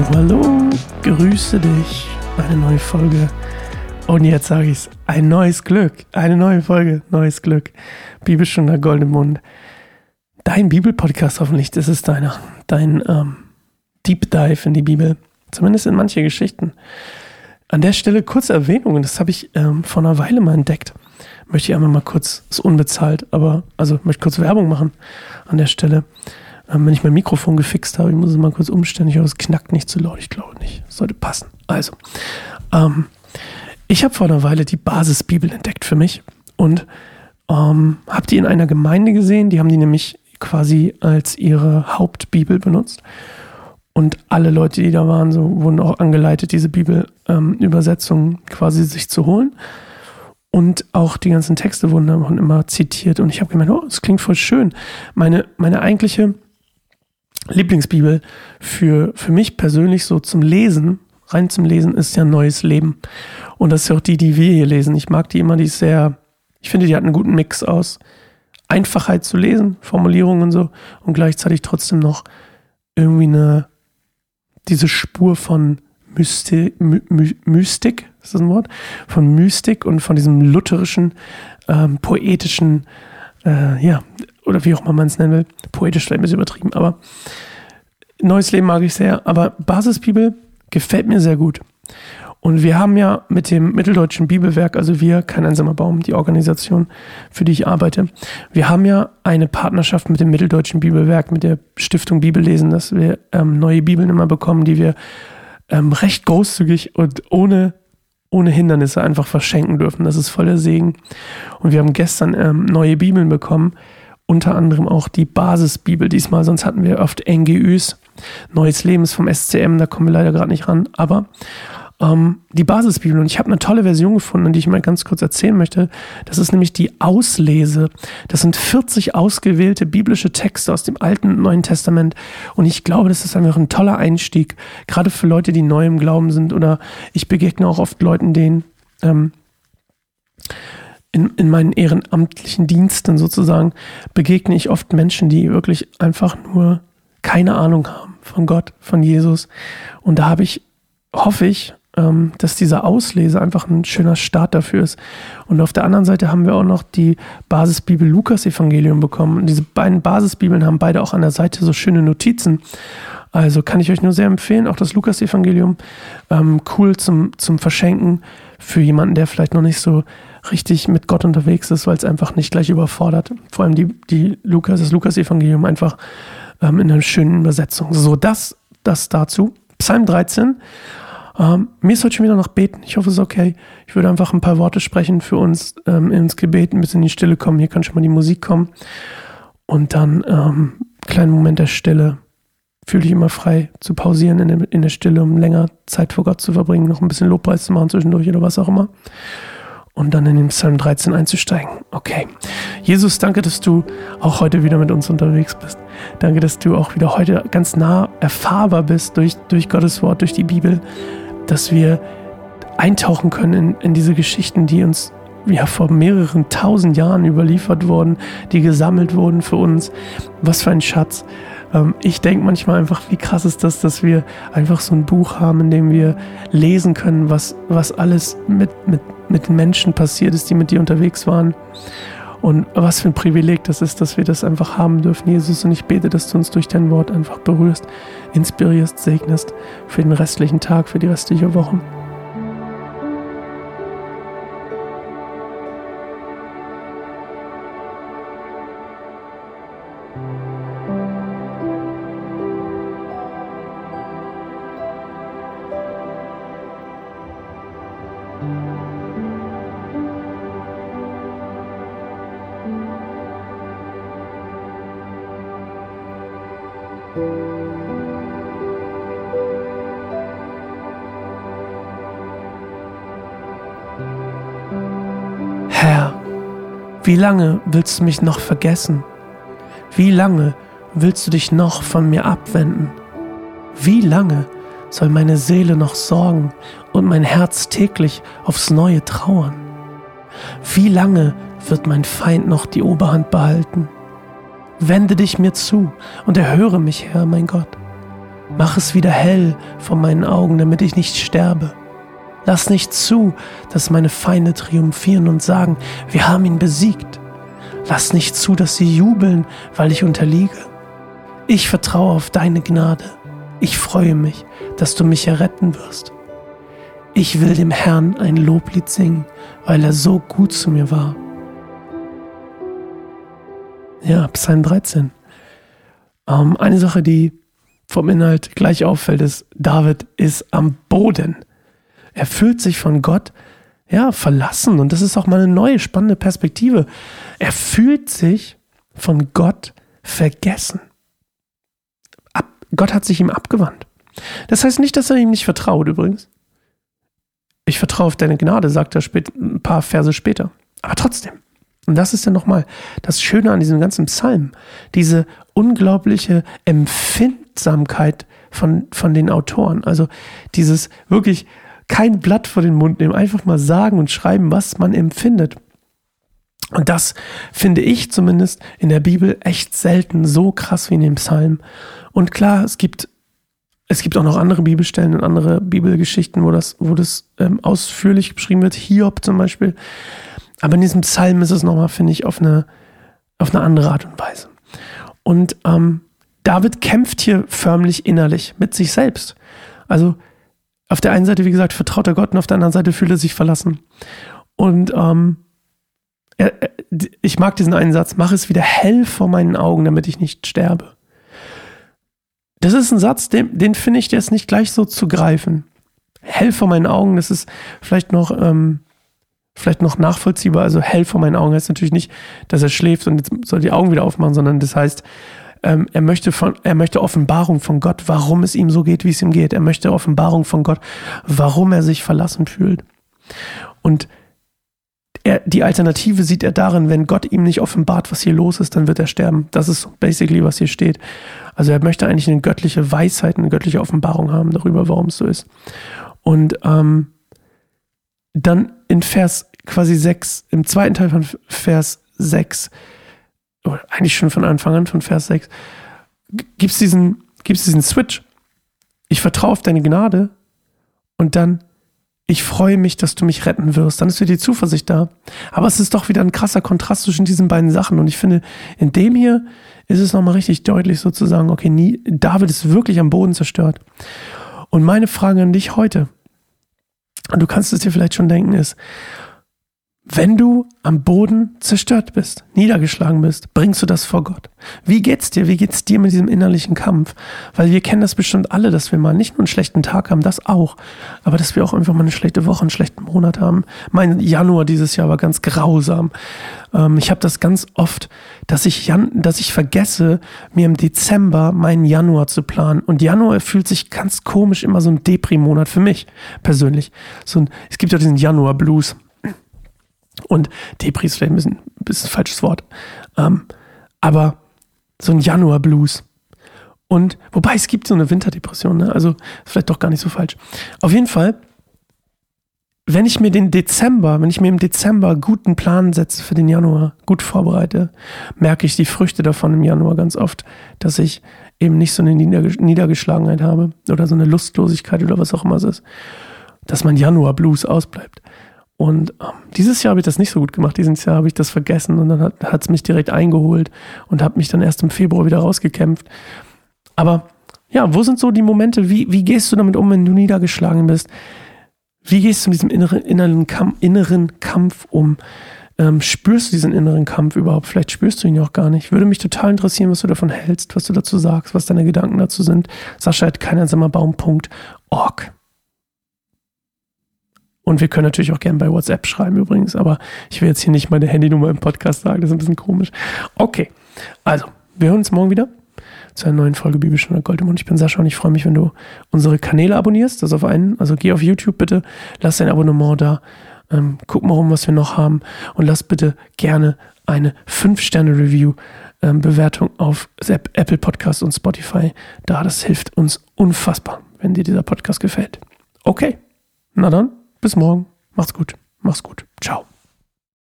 Hallo, hallo, grüße dich. Eine neue Folge. Und jetzt sage ich es: ein neues Glück, eine neue Folge, neues Glück. Bibelstunde Gold im Mund. Dein Bibelpodcast hoffentlich, das ist deiner, dein ähm, Deep Dive in die Bibel. Zumindest in manche Geschichten. An der Stelle kurze Erwähnungen, das habe ich ähm, vor einer Weile mal entdeckt. Möchte ich einmal mal kurz, ist unbezahlt, aber also möchte kurz Werbung machen an der Stelle. Ähm, wenn ich mein Mikrofon gefixt habe, ich muss es mal kurz umstellen. Ich hoffe, es knackt nicht zu laut. Ich glaube nicht. sollte passen. Also, ähm, ich habe vor einer Weile die Basisbibel entdeckt für mich und ähm, habe die in einer Gemeinde gesehen. Die haben die nämlich quasi als ihre Hauptbibel benutzt. Und alle Leute, die da waren, so wurden auch angeleitet, diese Bibelübersetzung ähm, quasi sich zu holen. Und auch die ganzen Texte wurden dann immer zitiert. Und ich habe gemeint, oh, das klingt voll schön. Meine, meine eigentliche Lieblingsbibel für, für mich persönlich so zum Lesen, rein zum Lesen, ist ja Neues Leben. Und das ist ja auch die, die wir hier lesen. Ich mag die immer, die ist sehr, ich finde, die hat einen guten Mix aus Einfachheit zu lesen, Formulierungen und so, und gleichzeitig trotzdem noch irgendwie eine, diese Spur von Mystik, My, Mystik, ist das ein Wort? Von Mystik und von diesem lutherischen, ähm, poetischen, äh, ja, oder wie auch immer man es nennen will. Poetisch vielleicht ein bisschen übertrieben, aber Neues Leben mag ich sehr. Aber Basisbibel gefällt mir sehr gut. Und wir haben ja mit dem Mitteldeutschen Bibelwerk, also wir, kein einsamer Baum, die Organisation, für die ich arbeite, wir haben ja eine Partnerschaft mit dem Mitteldeutschen Bibelwerk, mit der Stiftung Bibellesen, dass wir ähm, neue Bibeln immer bekommen, die wir ähm, recht großzügig und ohne, ohne Hindernisse einfach verschenken dürfen. Das ist voller Segen. Und wir haben gestern ähm, neue Bibeln bekommen, unter anderem auch die Basisbibel diesmal, sonst hatten wir oft NGÜs, Neues Lebens vom SCM, da kommen wir leider gerade nicht ran, aber ähm, die Basisbibel und ich habe eine tolle Version gefunden, die ich mal ganz kurz erzählen möchte. Das ist nämlich die Auslese. Das sind 40 ausgewählte biblische Texte aus dem Alten und Neuen Testament und ich glaube, das ist einfach ein toller Einstieg, gerade für Leute, die neu im Glauben sind oder ich begegne auch oft Leuten, denen ähm, in, in meinen ehrenamtlichen Diensten sozusagen begegne ich oft Menschen, die wirklich einfach nur keine Ahnung haben von Gott, von Jesus. Und da habe ich, hoffe ich, ähm, dass dieser Auslese einfach ein schöner Start dafür ist. Und auf der anderen Seite haben wir auch noch die Basisbibel Lukas Evangelium bekommen. Und diese beiden Basisbibeln haben beide auch an der Seite so schöne Notizen. Also kann ich euch nur sehr empfehlen, auch das Lukas Evangelium. Ähm, cool zum, zum Verschenken für jemanden, der vielleicht noch nicht so richtig mit Gott unterwegs ist, weil es einfach nicht gleich überfordert. Vor allem die, die Lukas, das Lukas-Evangelium einfach ähm, in einer schönen Übersetzung. So, das, das dazu. Psalm 13. Ähm, mir ist heute schon wieder noch beten. Ich hoffe, es ist okay. Ich würde einfach ein paar Worte sprechen für uns ähm, ins Gebet, ein bisschen in die Stille kommen. Hier kann schon mal die Musik kommen. Und dann ähm, kleinen Moment der Stille. Fühle dich immer frei zu pausieren in der, in der Stille, um länger Zeit vor Gott zu verbringen, noch ein bisschen Lobpreis zu machen zwischendurch oder was auch immer und dann in den Psalm 13 einzusteigen. Okay. Jesus, danke, dass du auch heute wieder mit uns unterwegs bist. Danke, dass du auch wieder heute ganz nah erfahrbar bist durch, durch Gottes Wort, durch die Bibel, dass wir eintauchen können in, in diese Geschichten, die uns ja vor mehreren tausend Jahren überliefert wurden, die gesammelt wurden für uns. Was für ein Schatz. Ähm, ich denke manchmal einfach, wie krass ist das, dass wir einfach so ein Buch haben, in dem wir lesen können, was, was alles mit, mit, mit Menschen passiert ist, die mit dir unterwegs waren. Und was für ein Privileg das ist, dass wir das einfach haben dürfen, Jesus. Und ich bete, dass du uns durch dein Wort einfach berührst, inspirierst, segnest für den restlichen Tag, für die restliche Woche. Wie lange willst du mich noch vergessen? Wie lange willst du dich noch von mir abwenden? Wie lange soll meine Seele noch sorgen und mein Herz täglich aufs neue trauern? Wie lange wird mein Feind noch die Oberhand behalten? Wende dich mir zu und erhöre mich, Herr, mein Gott. Mach es wieder hell vor meinen Augen, damit ich nicht sterbe. Lass nicht zu, dass meine Feinde triumphieren und sagen, wir haben ihn besiegt. Lass nicht zu, dass sie jubeln, weil ich unterliege. Ich vertraue auf deine Gnade. Ich freue mich, dass du mich erretten wirst. Ich will dem Herrn ein Loblied singen, weil er so gut zu mir war. Ja, Psalm 13. Ähm, eine Sache, die vom Inhalt gleich auffällt, ist, David ist am Boden. Er fühlt sich von Gott ja, verlassen. Und das ist auch mal eine neue, spannende Perspektive. Er fühlt sich von Gott vergessen. Ab, Gott hat sich ihm abgewandt. Das heißt nicht, dass er ihm nicht vertraut übrigens. Ich vertraue auf deine Gnade, sagt er spät, ein paar Verse später. Aber trotzdem. Und das ist ja nochmal das Schöne an diesem ganzen Psalm. Diese unglaubliche Empfindsamkeit von, von den Autoren. Also dieses wirklich kein Blatt vor den Mund nehmen, einfach mal sagen und schreiben, was man empfindet. Und das finde ich zumindest in der Bibel echt selten so krass wie in dem Psalm. Und klar, es gibt es gibt auch noch andere Bibelstellen und andere Bibelgeschichten, wo das, wo das ähm, ausführlich beschrieben wird. Hiob zum Beispiel. Aber in diesem Psalm ist es nochmal, finde ich, auf eine, auf eine andere Art und Weise. Und ähm, David kämpft hier förmlich innerlich mit sich selbst. Also auf der einen Seite, wie gesagt, vertraut er Gott und auf der anderen Seite fühlt er sich verlassen. Und ähm, er, ich mag diesen einen Satz, mach es wieder hell vor meinen Augen, damit ich nicht sterbe. Das ist ein Satz, den, den finde ich jetzt nicht gleich so zu greifen. Hell vor meinen Augen, das ist vielleicht noch, ähm, vielleicht noch nachvollziehbar. Also hell vor meinen Augen heißt natürlich nicht, dass er schläft und jetzt soll die Augen wieder aufmachen, sondern das heißt, ähm, er, möchte von, er möchte Offenbarung von Gott, warum es ihm so geht, wie es ihm geht. Er möchte Offenbarung von Gott, warum er sich verlassen fühlt. Und er, die Alternative sieht er darin, wenn Gott ihm nicht offenbart, was hier los ist, dann wird er sterben. Das ist basically, was hier steht. Also er möchte eigentlich eine göttliche Weisheit, eine göttliche Offenbarung haben darüber, warum es so ist. Und ähm, dann in Vers quasi 6, im zweiten Teil von Vers 6, oder eigentlich schon von Anfang an von Vers 6, gibt es diesen, gibt's diesen Switch. Ich vertraue auf deine Gnade und dann ich freue mich, dass du mich retten wirst. Dann ist wieder die Zuversicht da. Aber es ist doch wieder ein krasser Kontrast zwischen diesen beiden Sachen. Und ich finde, in dem hier ist es nochmal richtig deutlich sozusagen, okay, nie, David ist wirklich am Boden zerstört. Und meine Frage an dich heute, und du kannst es dir vielleicht schon denken, ist, wenn du am Boden zerstört bist, niedergeschlagen bist, bringst du das vor Gott. Wie geht's dir? Wie geht's dir mit diesem innerlichen Kampf? Weil wir kennen das bestimmt alle, dass wir mal nicht nur einen schlechten Tag haben, das auch, aber dass wir auch einfach mal eine schlechte Woche, einen schlechten Monat haben. Mein Januar dieses Jahr war ganz grausam. Ähm, ich habe das ganz oft, dass ich, Jan dass ich vergesse, mir im Dezember meinen Januar zu planen. Und Januar fühlt sich ganz komisch immer so ein Depri-Monat für mich persönlich. So ein, es gibt ja diesen Januar-Blues. Und Depri ist vielleicht ein bisschen, ein bisschen falsches Wort. Ähm, aber so ein Januar-Blues. Und wobei es gibt so eine Winterdepression, ne? also vielleicht doch gar nicht so falsch. Auf jeden Fall, wenn ich mir den Dezember, wenn ich mir im Dezember guten Plan setze für den Januar, gut vorbereite, merke ich die Früchte davon im Januar ganz oft, dass ich eben nicht so eine Niedergeschlagenheit habe oder so eine Lustlosigkeit oder was auch immer es ist, dass mein Januar-Blues ausbleibt. Und ähm, dieses Jahr habe ich das nicht so gut gemacht. Dieses Jahr habe ich das vergessen und dann hat es mich direkt eingeholt und habe mich dann erst im Februar wieder rausgekämpft. Aber ja, wo sind so die Momente? Wie, wie gehst du damit um, wenn du niedergeschlagen bist? Wie gehst du mit diesem inneren, inneren, Kampf, inneren Kampf um? Ähm, spürst du diesen inneren Kampf überhaupt? Vielleicht spürst du ihn ja auch gar nicht. Würde mich total interessieren, was du davon hältst, was du dazu sagst, was deine Gedanken dazu sind. Sascha hat keinersammerbaum.org. Und wir können natürlich auch gerne bei WhatsApp schreiben übrigens, aber ich will jetzt hier nicht meine Handynummer im Podcast sagen, das ist ein bisschen komisch. Okay, also, wir hören uns morgen wieder zu einer neuen Folge Bibelstunde Goldemund. Ich bin Sascha und ich freue mich, wenn du unsere Kanäle abonnierst, das auf einen, also geh auf YouTube bitte, lass dein Abonnement da, ähm, guck mal rum, was wir noch haben und lass bitte gerne eine 5-Sterne-Review ähm, Bewertung auf Apple Podcast und Spotify da. Das hilft uns unfassbar, wenn dir dieser Podcast gefällt. Okay, na dann. Bis morgen. Macht's gut. Mach's gut. Ciao.